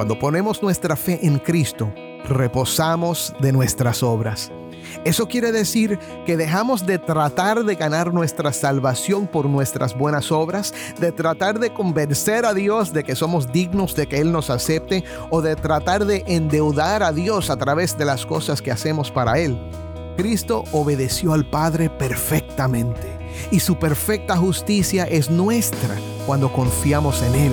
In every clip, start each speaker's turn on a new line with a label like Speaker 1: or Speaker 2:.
Speaker 1: Cuando ponemos nuestra fe en Cristo, reposamos de nuestras obras. Eso quiere decir que dejamos de tratar de ganar nuestra salvación por nuestras buenas obras, de tratar de convencer a Dios de que somos dignos de que Él nos acepte o de tratar de endeudar a Dios a través de las cosas que hacemos para Él. Cristo obedeció al Padre perfectamente y su perfecta justicia es nuestra cuando confiamos en Él.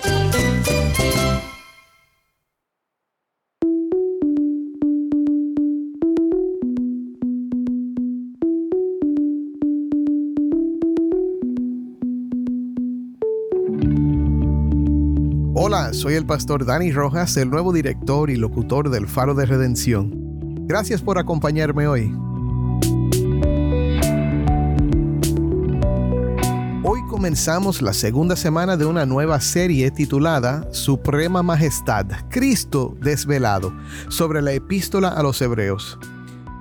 Speaker 1: Soy el pastor Dani Rojas, el nuevo director y locutor del Faro de Redención. Gracias por acompañarme hoy. Hoy comenzamos la segunda semana de una nueva serie titulada Suprema Majestad, Cristo desvelado, sobre la epístola a los Hebreos.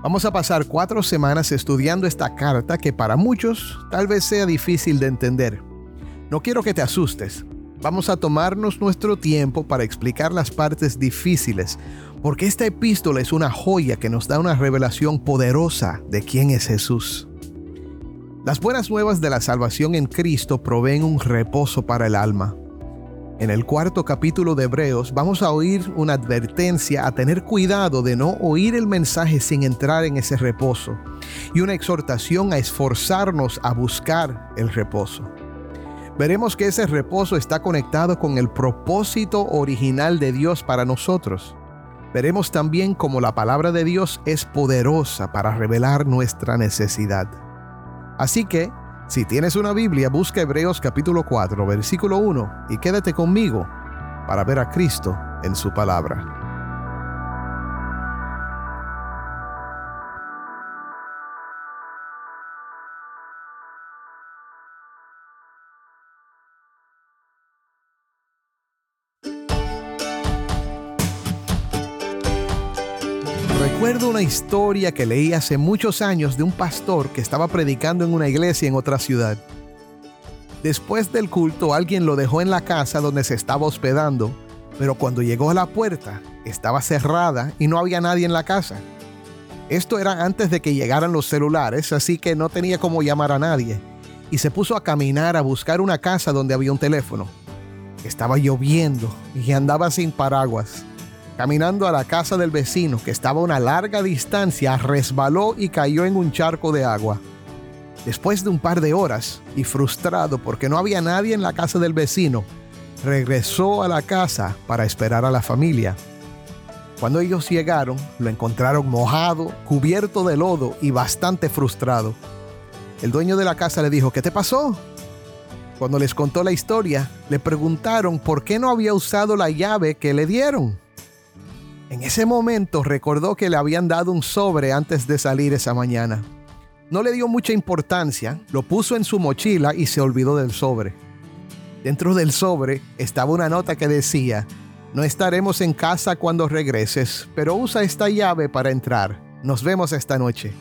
Speaker 1: Vamos a pasar cuatro semanas estudiando esta carta que para muchos tal vez sea difícil de entender. No quiero que te asustes, Vamos a tomarnos nuestro tiempo para explicar las partes difíciles, porque esta epístola es una joya que nos da una revelación poderosa de quién es Jesús. Las buenas nuevas de la salvación en Cristo proveen un reposo para el alma. En el cuarto capítulo de Hebreos vamos a oír una advertencia a tener cuidado de no oír el mensaje sin entrar en ese reposo y una exhortación a esforzarnos a buscar el reposo veremos que ese reposo está conectado con el propósito original de Dios para nosotros. Veremos también cómo la palabra de Dios es poderosa para revelar nuestra necesidad. Así que, si tienes una Biblia, busca Hebreos capítulo 4, versículo 1 y quédate conmigo para ver a Cristo en su palabra. Historia que leí hace muchos años de un pastor que estaba predicando en una iglesia en otra ciudad. Después del culto alguien lo dejó en la casa donde se estaba hospedando, pero cuando llegó a la puerta estaba cerrada y no había nadie en la casa. Esto era antes de que llegaran los celulares, así que no tenía cómo llamar a nadie, y se puso a caminar a buscar una casa donde había un teléfono. Estaba lloviendo y andaba sin paraguas. Caminando a la casa del vecino, que estaba a una larga distancia, resbaló y cayó en un charco de agua. Después de un par de horas, y frustrado porque no había nadie en la casa del vecino, regresó a la casa para esperar a la familia. Cuando ellos llegaron, lo encontraron mojado, cubierto de lodo y bastante frustrado. El dueño de la casa le dijo, ¿qué te pasó? Cuando les contó la historia, le preguntaron por qué no había usado la llave que le dieron. En ese momento recordó que le habían dado un sobre antes de salir esa mañana. No le dio mucha importancia, lo puso en su mochila y se olvidó del sobre. Dentro del sobre estaba una nota que decía, no estaremos en casa cuando regreses, pero usa esta llave para entrar. Nos vemos esta noche.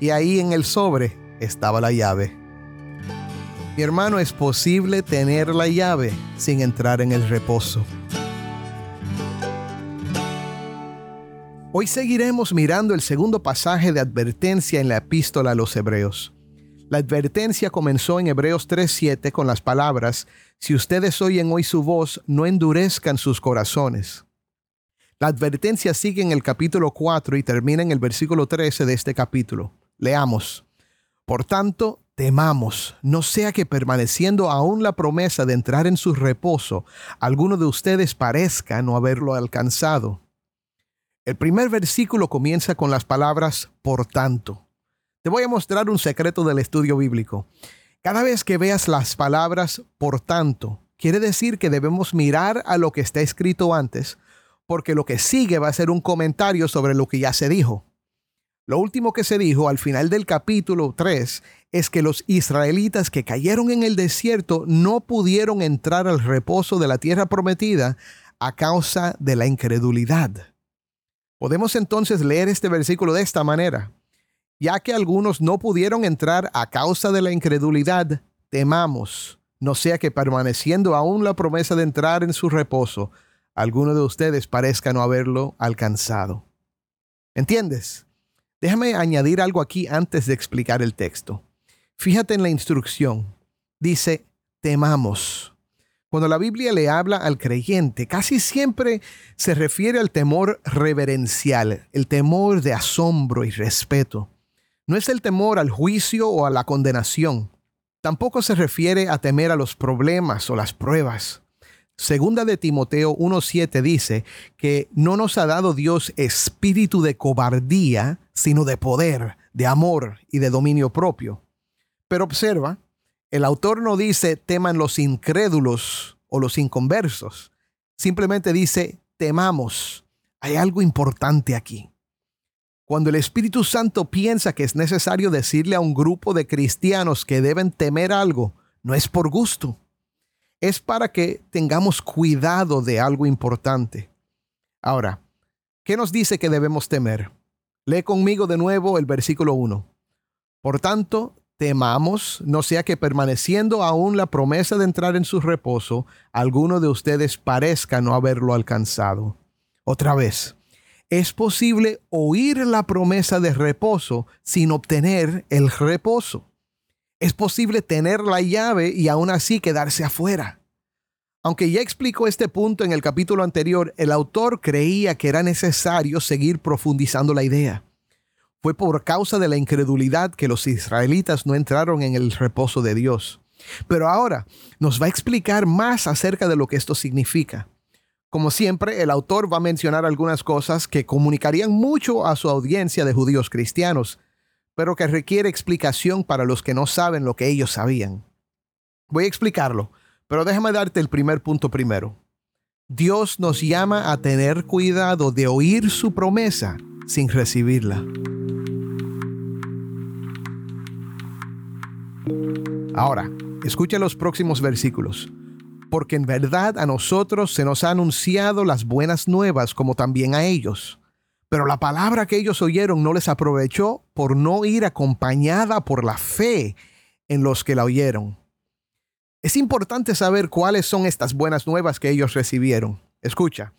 Speaker 1: Y ahí en el sobre estaba la llave. Mi hermano, es posible tener la llave sin entrar en el reposo. Hoy seguiremos mirando el segundo pasaje de advertencia en la epístola a los Hebreos. La advertencia comenzó en Hebreos 3:7 con las palabras, Si ustedes oyen hoy su voz, no endurezcan sus corazones. La advertencia sigue en el capítulo 4 y termina en el versículo 13 de este capítulo. Leamos. Por tanto, temamos, no sea que permaneciendo aún la promesa de entrar en su reposo, alguno de ustedes parezca no haberlo alcanzado. El primer versículo comienza con las palabras por tanto. Te voy a mostrar un secreto del estudio bíblico. Cada vez que veas las palabras por tanto, quiere decir que debemos mirar a lo que está escrito antes, porque lo que sigue va a ser un comentario sobre lo que ya se dijo. Lo último que se dijo al final del capítulo 3 es que los israelitas que cayeron en el desierto no pudieron entrar al reposo de la tierra prometida a causa de la incredulidad. Podemos entonces leer este versículo de esta manera. Ya que algunos no pudieron entrar a causa de la incredulidad, temamos, no sea que permaneciendo aún la promesa de entrar en su reposo, alguno de ustedes parezca no haberlo alcanzado. ¿Entiendes? Déjame añadir algo aquí antes de explicar el texto. Fíjate en la instrucción. Dice, temamos. Cuando la Biblia le habla al creyente, casi siempre se refiere al temor reverencial, el temor de asombro y respeto. No es el temor al juicio o a la condenación. Tampoco se refiere a temer a los problemas o las pruebas. Segunda de Timoteo 1.7 dice que no nos ha dado Dios espíritu de cobardía, sino de poder, de amor y de dominio propio. Pero observa, el autor no dice teman los incrédulos o los inconversos. Simplemente dice temamos. Hay algo importante aquí. Cuando el Espíritu Santo piensa que es necesario decirle a un grupo de cristianos que deben temer algo, no es por gusto. Es para que tengamos cuidado de algo importante. Ahora, ¿qué nos dice que debemos temer? Lee conmigo de nuevo el versículo 1. Por tanto, temamos, no sea que permaneciendo aún la promesa de entrar en su reposo, alguno de ustedes parezca no haberlo alcanzado. Otra vez, es posible oír la promesa de reposo sin obtener el reposo. Es posible tener la llave y aún así quedarse afuera. Aunque ya explicó este punto en el capítulo anterior, el autor creía que era necesario seguir profundizando la idea. Fue por causa de la incredulidad que los israelitas no entraron en el reposo de Dios. Pero ahora nos va a explicar más acerca de lo que esto significa. Como siempre, el autor va a mencionar algunas cosas que comunicarían mucho a su audiencia de judíos cristianos, pero que requiere explicación para los que no saben lo que ellos sabían. Voy a explicarlo, pero déjame darte el primer punto primero. Dios nos llama a tener cuidado de oír su promesa sin recibirla. Ahora, escucha los próximos versículos. Porque en verdad a nosotros se nos ha anunciado las buenas nuevas como también a ellos. Pero la palabra que ellos oyeron no les aprovechó por no ir acompañada por la fe en los que la oyeron. Es importante saber cuáles son estas buenas nuevas que ellos recibieron. Escucha,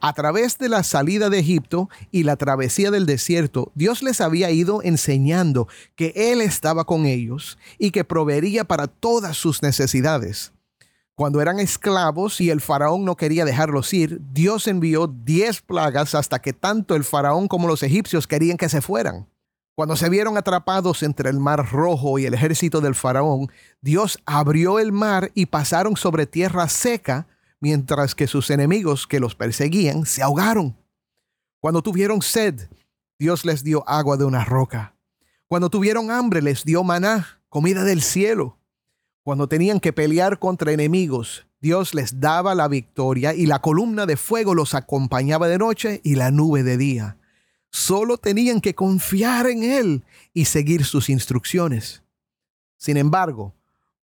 Speaker 1: a través de la salida de Egipto y la travesía del desierto, Dios les había ido enseñando que Él estaba con ellos y que proveería para todas sus necesidades. Cuando eran esclavos y el faraón no quería dejarlos ir, Dios envió diez plagas hasta que tanto el faraón como los egipcios querían que se fueran. Cuando se vieron atrapados entre el mar rojo y el ejército del faraón, Dios abrió el mar y pasaron sobre tierra seca mientras que sus enemigos que los perseguían se ahogaron. Cuando tuvieron sed, Dios les dio agua de una roca. Cuando tuvieron hambre, les dio maná, comida del cielo. Cuando tenían que pelear contra enemigos, Dios les daba la victoria y la columna de fuego los acompañaba de noche y la nube de día. Solo tenían que confiar en Él y seguir sus instrucciones. Sin embargo,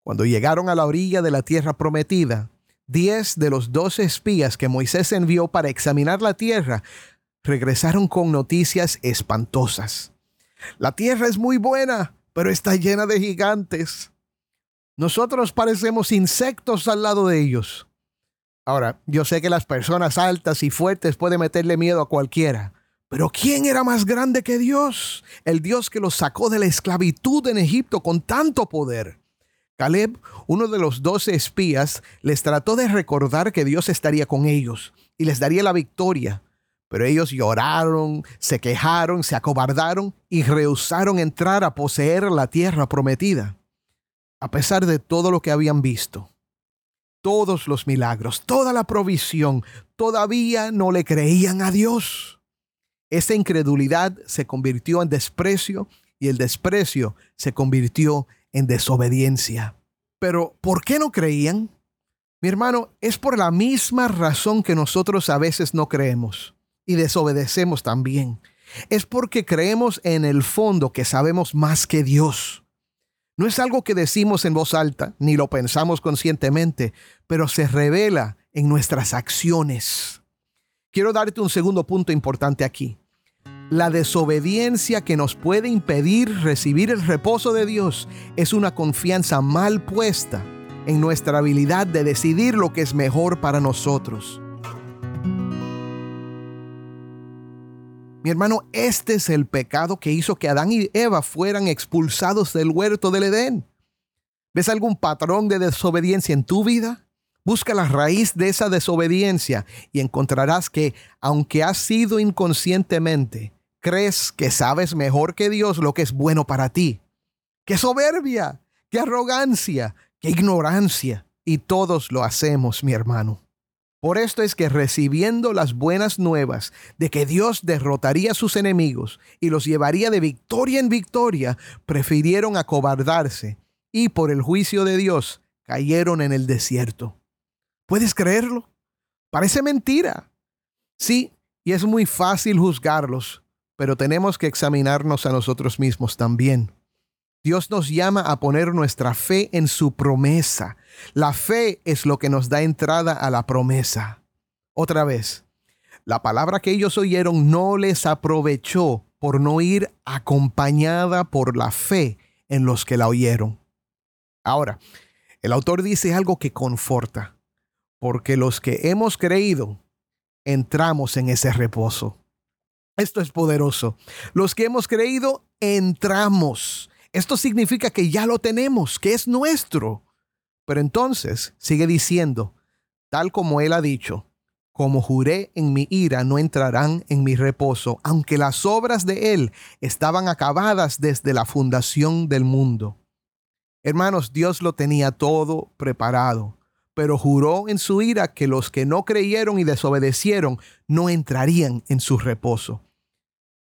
Speaker 1: cuando llegaron a la orilla de la tierra prometida, Diez de los doce espías que Moisés envió para examinar la tierra regresaron con noticias espantosas. La tierra es muy buena, pero está llena de gigantes. Nosotros parecemos insectos al lado de ellos. Ahora, yo sé que las personas altas y fuertes pueden meterle miedo a cualquiera, pero ¿quién era más grande que Dios? El Dios que los sacó de la esclavitud en Egipto con tanto poder. Caleb, uno de los doce espías, les trató de recordar que Dios estaría con ellos y les daría la victoria. Pero ellos lloraron, se quejaron, se acobardaron y rehusaron entrar a poseer la tierra prometida. A pesar de todo lo que habían visto, todos los milagros, toda la provisión, todavía no le creían a Dios. Esa incredulidad se convirtió en desprecio y el desprecio se convirtió en desobediencia. Pero, ¿por qué no creían? Mi hermano, es por la misma razón que nosotros a veces no creemos y desobedecemos también. Es porque creemos en el fondo que sabemos más que Dios. No es algo que decimos en voz alta, ni lo pensamos conscientemente, pero se revela en nuestras acciones. Quiero darte un segundo punto importante aquí. La desobediencia que nos puede impedir recibir el reposo de Dios es una confianza mal puesta en nuestra habilidad de decidir lo que es mejor para nosotros. Mi hermano, este es el pecado que hizo que Adán y Eva fueran expulsados del huerto del Edén. ¿Ves algún patrón de desobediencia en tu vida? Busca la raíz de esa desobediencia y encontrarás que, aunque has sido inconscientemente, crees que sabes mejor que Dios lo que es bueno para ti. ¡Qué soberbia! ¡Qué arrogancia! ¡Qué ignorancia! Y todos lo hacemos, mi hermano. Por esto es que recibiendo las buenas nuevas de que Dios derrotaría a sus enemigos y los llevaría de victoria en victoria, prefirieron acobardarse y por el juicio de Dios cayeron en el desierto. ¿Puedes creerlo? Parece mentira. Sí, y es muy fácil juzgarlos, pero tenemos que examinarnos a nosotros mismos también. Dios nos llama a poner nuestra fe en su promesa. La fe es lo que nos da entrada a la promesa. Otra vez, la palabra que ellos oyeron no les aprovechó por no ir acompañada por la fe en los que la oyeron. Ahora, el autor dice algo que conforta, porque los que hemos creído entramos en ese reposo. Esto es poderoso. Los que hemos creído entramos. Esto significa que ya lo tenemos, que es nuestro. Pero entonces sigue diciendo, tal como él ha dicho, como juré en mi ira, no entrarán en mi reposo, aunque las obras de él estaban acabadas desde la fundación del mundo. Hermanos, Dios lo tenía todo preparado, pero juró en su ira que los que no creyeron y desobedecieron no entrarían en su reposo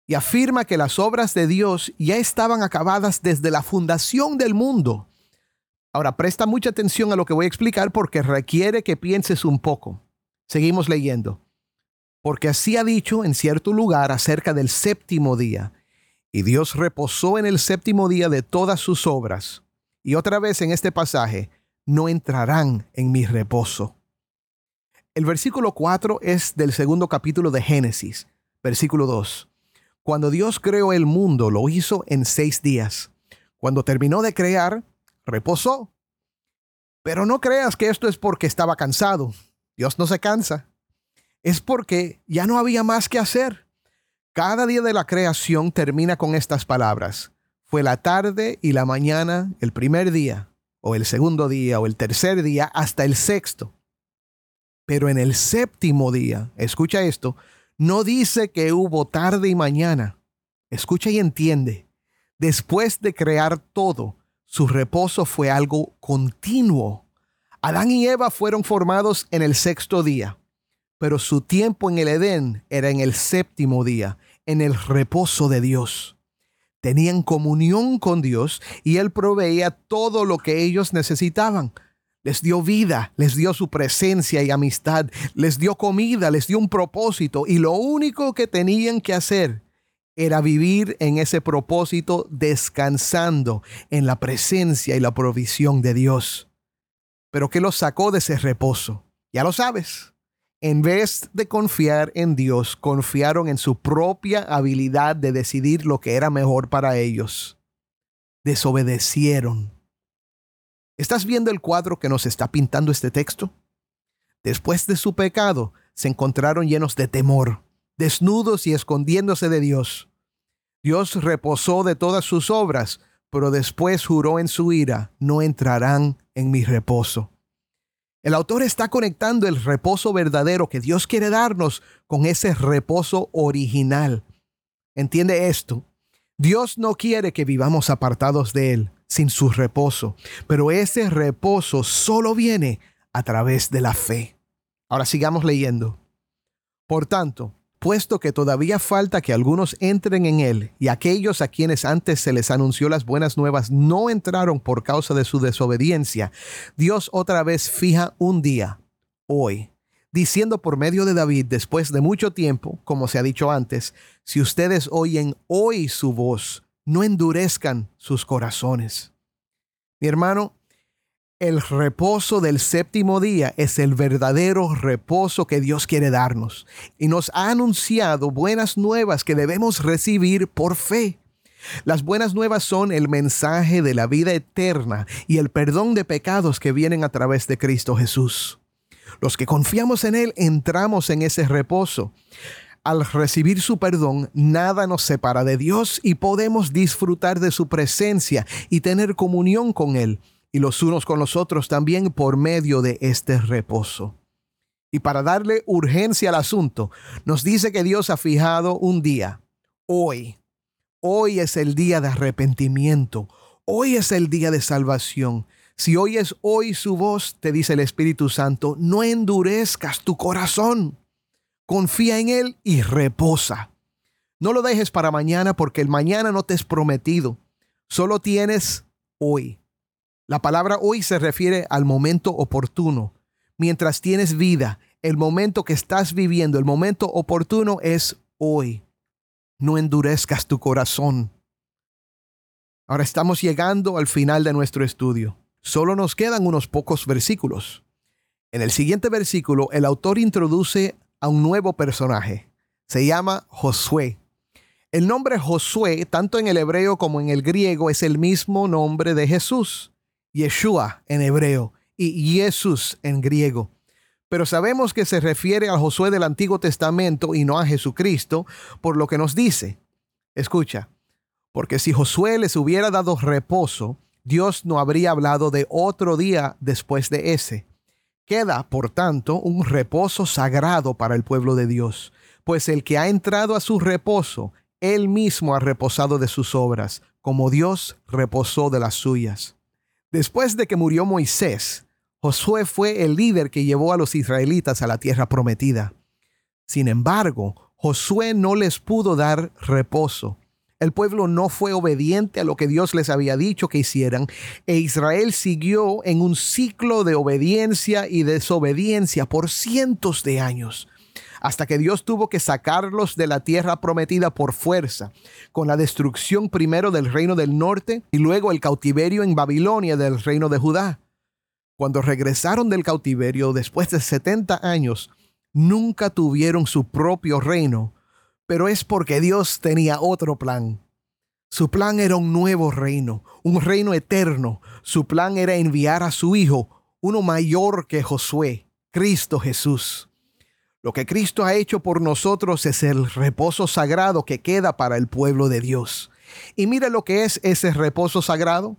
Speaker 1: y afirma que las obras de Dios ya estaban acabadas desde la fundación del mundo. Ahora, presta mucha atención a lo que voy a explicar porque requiere que pienses un poco. Seguimos leyendo. Porque así ha dicho en cierto lugar acerca del séptimo día. Y Dios reposó en el séptimo día de todas sus obras. Y otra vez en este pasaje, no entrarán en mi reposo. El versículo 4 es del segundo capítulo de Génesis, versículo 2. Cuando Dios creó el mundo, lo hizo en seis días. Cuando terminó de crear, reposó. Pero no creas que esto es porque estaba cansado. Dios no se cansa. Es porque ya no había más que hacer. Cada día de la creación termina con estas palabras. Fue la tarde y la mañana, el primer día, o el segundo día, o el tercer día, hasta el sexto. Pero en el séptimo día, escucha esto, no dice que hubo tarde y mañana. Escucha y entiende. Después de crear todo, su reposo fue algo continuo. Adán y Eva fueron formados en el sexto día, pero su tiempo en el Edén era en el séptimo día, en el reposo de Dios. Tenían comunión con Dios y Él proveía todo lo que ellos necesitaban les dio vida, les dio su presencia y amistad, les dio comida, les dio un propósito y lo único que tenían que hacer era vivir en ese propósito descansando en la presencia y la provisión de Dios. Pero ¿qué los sacó de ese reposo? Ya lo sabes. En vez de confiar en Dios, confiaron en su propia habilidad de decidir lo que era mejor para ellos. Desobedecieron ¿Estás viendo el cuadro que nos está pintando este texto? Después de su pecado, se encontraron llenos de temor, desnudos y escondiéndose de Dios. Dios reposó de todas sus obras, pero después juró en su ira, no entrarán en mi reposo. El autor está conectando el reposo verdadero que Dios quiere darnos con ese reposo original. Entiende esto. Dios no quiere que vivamos apartados de Él sin su reposo. Pero ese reposo solo viene a través de la fe. Ahora sigamos leyendo. Por tanto, puesto que todavía falta que algunos entren en él, y aquellos a quienes antes se les anunció las buenas nuevas no entraron por causa de su desobediencia, Dios otra vez fija un día, hoy, diciendo por medio de David, después de mucho tiempo, como se ha dicho antes, si ustedes oyen hoy su voz, no endurezcan sus corazones. Mi hermano, el reposo del séptimo día es el verdadero reposo que Dios quiere darnos y nos ha anunciado buenas nuevas que debemos recibir por fe. Las buenas nuevas son el mensaje de la vida eterna y el perdón de pecados que vienen a través de Cristo Jesús. Los que confiamos en Él entramos en ese reposo. Al recibir su perdón, nada nos separa de Dios y podemos disfrutar de su presencia y tener comunión con Él y los unos con los otros también por medio de este reposo. Y para darle urgencia al asunto, nos dice que Dios ha fijado un día, hoy. Hoy es el día de arrepentimiento. Hoy es el día de salvación. Si oyes hoy su voz, te dice el Espíritu Santo, no endurezcas tu corazón. Confía en Él y reposa. No lo dejes para mañana porque el mañana no te es prometido. Solo tienes hoy. La palabra hoy se refiere al momento oportuno. Mientras tienes vida, el momento que estás viviendo, el momento oportuno es hoy. No endurezcas tu corazón. Ahora estamos llegando al final de nuestro estudio. Solo nos quedan unos pocos versículos. En el siguiente versículo, el autor introduce a un nuevo personaje. Se llama Josué. El nombre Josué, tanto en el hebreo como en el griego, es el mismo nombre de Jesús. Yeshua en hebreo y Jesús en griego. Pero sabemos que se refiere a Josué del Antiguo Testamento y no a Jesucristo, por lo que nos dice. Escucha, porque si Josué les hubiera dado reposo, Dios no habría hablado de otro día después de ese. Queda, por tanto, un reposo sagrado para el pueblo de Dios, pues el que ha entrado a su reposo, él mismo ha reposado de sus obras, como Dios reposó de las suyas. Después de que murió Moisés, Josué fue el líder que llevó a los israelitas a la tierra prometida. Sin embargo, Josué no les pudo dar reposo. El pueblo no fue obediente a lo que Dios les había dicho que hicieran, e Israel siguió en un ciclo de obediencia y desobediencia por cientos de años hasta que Dios tuvo que sacarlos de la tierra prometida por fuerza, con la destrucción primero del reino del norte y luego el cautiverio en Babilonia del reino de Judá. Cuando regresaron del cautiverio después de 70 años, nunca tuvieron su propio reino, pero es porque Dios tenía otro plan. Su plan era un nuevo reino, un reino eterno. Su plan era enviar a su Hijo, uno mayor que Josué, Cristo Jesús. Lo que Cristo ha hecho por nosotros es el reposo sagrado que queda para el pueblo de Dios. Y mire lo que es ese reposo sagrado.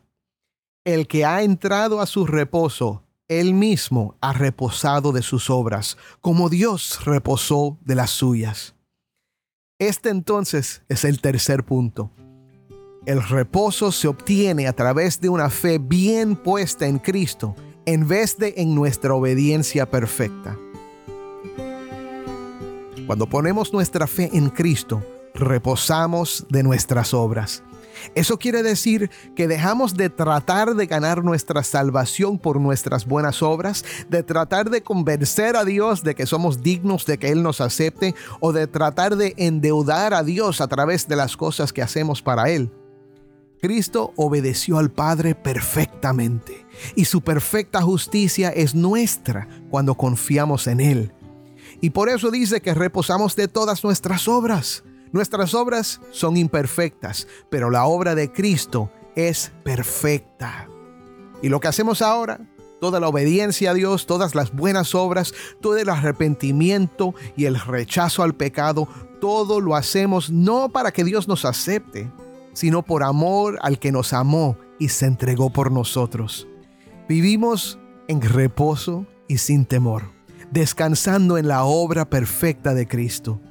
Speaker 1: El que ha entrado a su reposo, él mismo ha reposado de sus obras, como Dios reposó de las suyas. Este entonces es el tercer punto. El reposo se obtiene a través de una fe bien puesta en Cristo en vez de en nuestra obediencia perfecta. Cuando ponemos nuestra fe en Cristo, reposamos de nuestras obras. Eso quiere decir que dejamos de tratar de ganar nuestra salvación por nuestras buenas obras, de tratar de convencer a Dios de que somos dignos de que Él nos acepte o de tratar de endeudar a Dios a través de las cosas que hacemos para Él. Cristo obedeció al Padre perfectamente y su perfecta justicia es nuestra cuando confiamos en Él. Y por eso dice que reposamos de todas nuestras obras. Nuestras obras son imperfectas, pero la obra de Cristo es perfecta. Y lo que hacemos ahora, toda la obediencia a Dios, todas las buenas obras, todo el arrepentimiento y el rechazo al pecado, todo lo hacemos no para que Dios nos acepte, sino por amor al que nos amó y se entregó por nosotros. Vivimos en reposo y sin temor descansando en la obra perfecta de Cristo.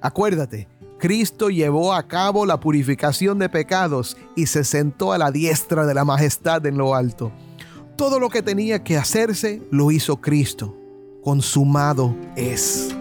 Speaker 1: Acuérdate, Cristo llevó a cabo la purificación de pecados y se sentó a la diestra de la majestad en lo alto. Todo lo que tenía que hacerse lo hizo Cristo. Consumado es.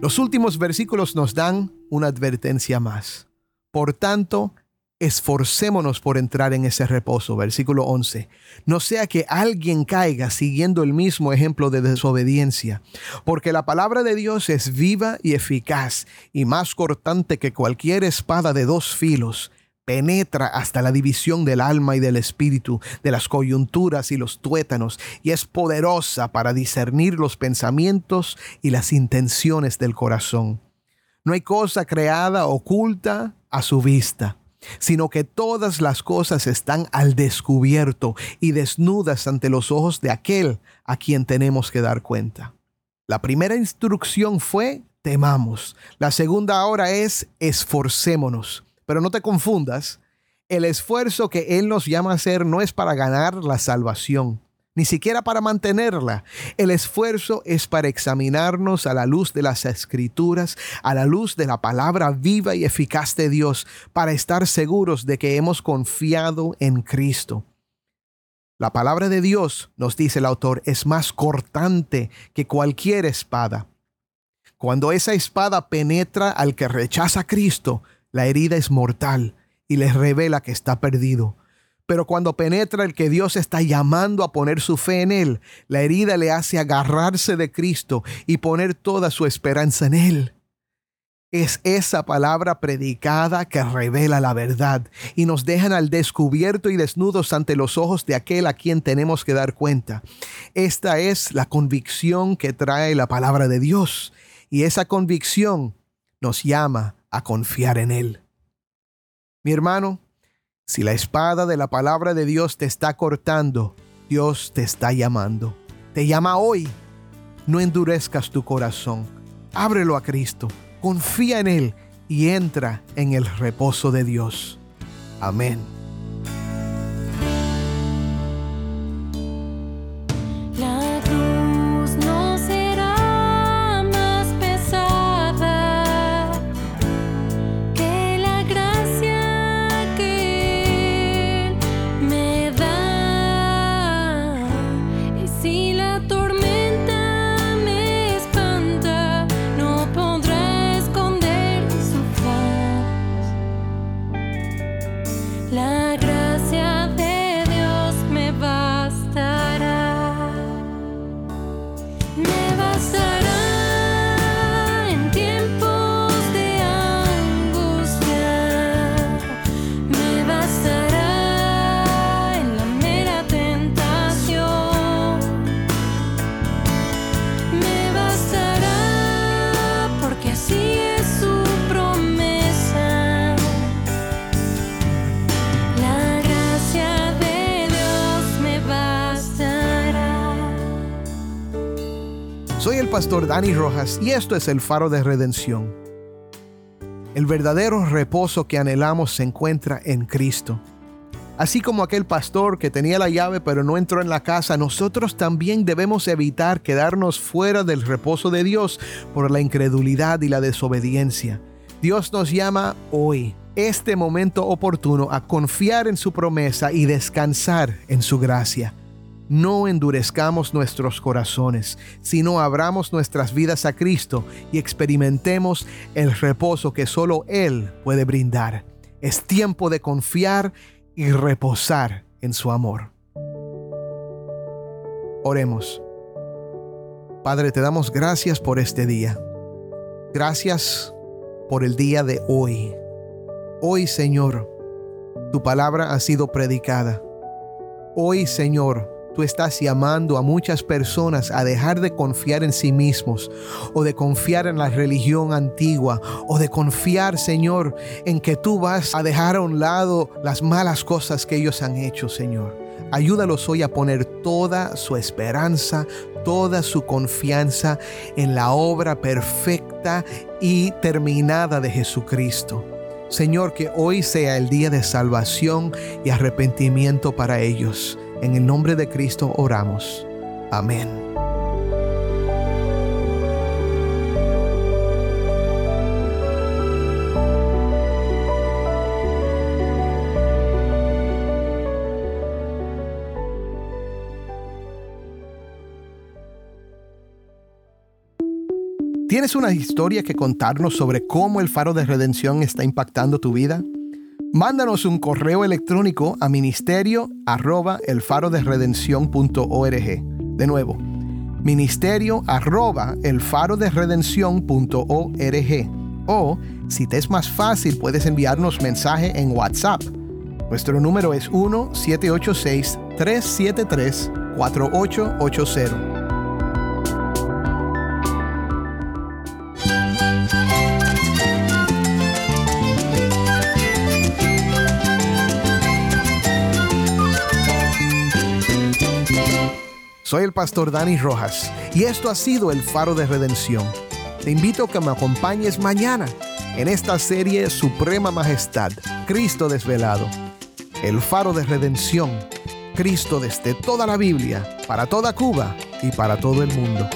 Speaker 1: Los últimos versículos nos dan una advertencia más. Por tanto, esforcémonos por entrar en ese reposo. Versículo 11. No sea que alguien caiga siguiendo el mismo ejemplo de desobediencia, porque la palabra de Dios es viva y eficaz y más cortante que cualquier espada de dos filos penetra hasta la división del alma y del espíritu, de las coyunturas y los tuétanos, y es poderosa para discernir los pensamientos y las intenciones del corazón. No hay cosa creada oculta a su vista, sino que todas las cosas están al descubierto y desnudas ante los ojos de aquel a quien tenemos que dar cuenta. La primera instrucción fue temamos. La segunda ahora es esforcémonos. Pero no te confundas, el esfuerzo que Él nos llama a hacer no es para ganar la salvación, ni siquiera para mantenerla. El esfuerzo es para examinarnos a la luz de las escrituras, a la luz de la palabra viva y eficaz de Dios, para estar seguros de que hemos confiado en Cristo. La palabra de Dios, nos dice el autor, es más cortante que cualquier espada. Cuando esa espada penetra al que rechaza a Cristo, la herida es mortal y les revela que está perdido. Pero cuando penetra el que Dios está llamando a poner su fe en Él, la herida le hace agarrarse de Cristo y poner toda su esperanza en Él. Es esa palabra predicada que revela la verdad y nos dejan al descubierto y desnudos ante los ojos de aquel a quien tenemos que dar cuenta. Esta es la convicción que trae la palabra de Dios y esa convicción nos llama a confiar en Él. Mi hermano, si la espada de la palabra de Dios te está cortando, Dios te está llamando. Te llama hoy. No endurezcas tu corazón. Ábrelo a Cristo. Confía en Él y entra en el reposo de Dios. Amén. Pastor Dani Rojas y esto es el faro de redención. El verdadero reposo que anhelamos se encuentra en Cristo. Así como aquel pastor que tenía la llave pero no entró en la casa, nosotros también debemos evitar quedarnos fuera del reposo de Dios por la incredulidad y la desobediencia. Dios nos llama hoy, este momento oportuno, a confiar en su promesa y descansar en su gracia no endurezcamos nuestros corazones, sino abramos nuestras vidas a Cristo y experimentemos el reposo que solo Él puede brindar. Es tiempo de confiar y reposar en su amor. Oremos. Padre, te damos gracias por este día. Gracias por el día de hoy. Hoy, Señor, tu palabra ha sido predicada. Hoy, Señor, estás llamando a muchas personas a dejar de confiar en sí mismos o de confiar en la religión antigua o de confiar, Señor, en que tú vas a dejar a un lado las malas cosas que ellos han hecho, Señor. Ayúdalos hoy a poner toda su esperanza, toda su confianza en la obra perfecta y terminada de Jesucristo. Señor, que hoy sea el día de salvación y arrepentimiento para ellos. En el nombre de Cristo oramos. Amén. ¿Tienes una historia que contarnos sobre cómo el faro de redención está impactando tu vida? Mándanos un correo electrónico a ministerio arroba el faro de De nuevo, ministerio arroba el faro de O, si te es más fácil, puedes enviarnos mensaje en WhatsApp. Nuestro número es 1-786-373-4880. Soy el pastor Dani Rojas y esto ha sido el faro de redención. Te invito a que me acompañes mañana en esta serie Suprema Majestad, Cristo desvelado. El faro de redención, Cristo desde toda la Biblia, para toda Cuba y para todo el mundo.